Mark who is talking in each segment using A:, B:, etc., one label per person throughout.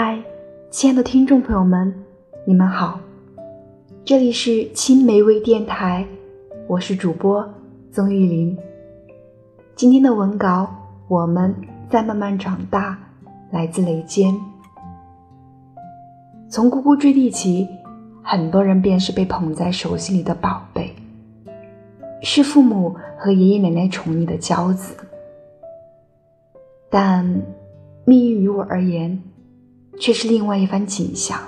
A: 嗨，亲爱的听众朋友们，你们好，这里是青梅微电台，我是主播曾玉林。今天的文稿，我们在慢慢长大，来自雷坚。从呱呱坠地起，很多人便是被捧在手心里的宝贝，是父母和爷爷奶奶宠溺的骄子。但命运于我而言，却是另外一番景象。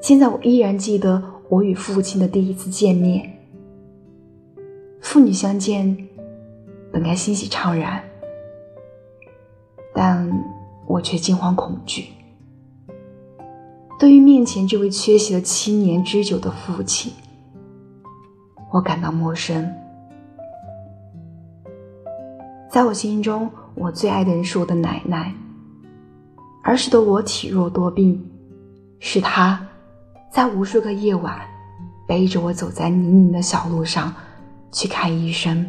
A: 现在我依然记得我与父亲的第一次见面。父女相见，本该欣喜怅然，但我却惊慌恐惧。对于面前这位缺席了七年之久的父亲，我感到陌生。在我心中，我最爱的人是我的奶奶。儿时的我体弱多病，是他在无数个夜晚背着我走在泥泞的小路上去看医生。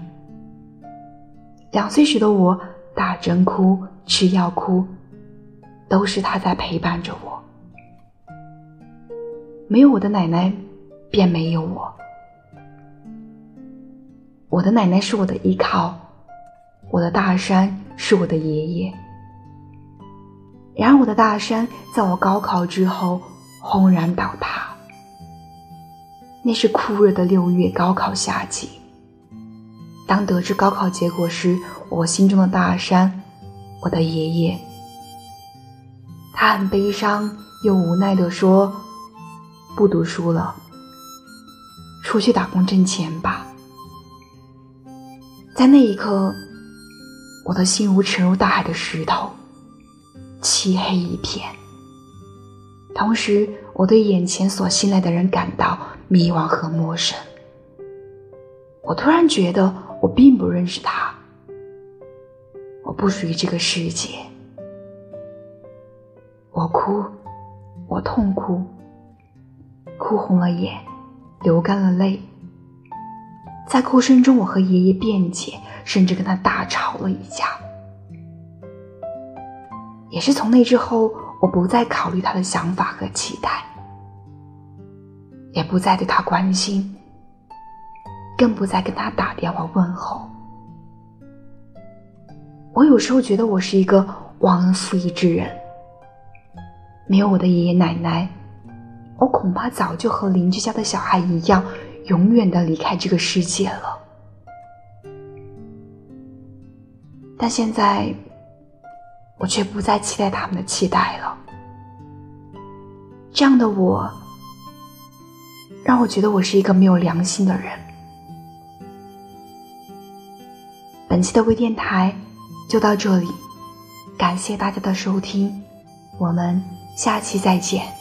A: 两岁时的我打针哭、吃药哭，都是他在陪伴着我。没有我的奶奶，便没有我。我的奶奶是我的依靠，我的大山是我的爷爷。然而，我的大山在我高考之后轰然倒塌。那是酷热的六月高考夏季。当得知高考结果时，我心中的大山，我的爷爷，他很悲伤又无奈地说：“不读书了，出去打工挣钱吧。”在那一刻，我的心如沉入大海的石头。漆黑一片。同时，我对眼前所信赖的人感到迷惘和陌生。我突然觉得我并不认识他，我不属于这个世界。我哭，我痛哭，哭红了眼，流干了泪。在哭声中，我和爷爷辩解，甚至跟他大吵了一架。也是从那之后，我不再考虑他的想法和期待，也不再对他关心，更不再跟他打电话问候。我有时候觉得我是一个忘恩负义之人，没有我的爷爷奶奶，我恐怕早就和邻居家的小孩一样，永远的离开这个世界了。但现在。我却不再期待他们的期待了。这样的我，让我觉得我是一个没有良心的人。本期的微电台就到这里，感谢大家的收听，我们下期再见。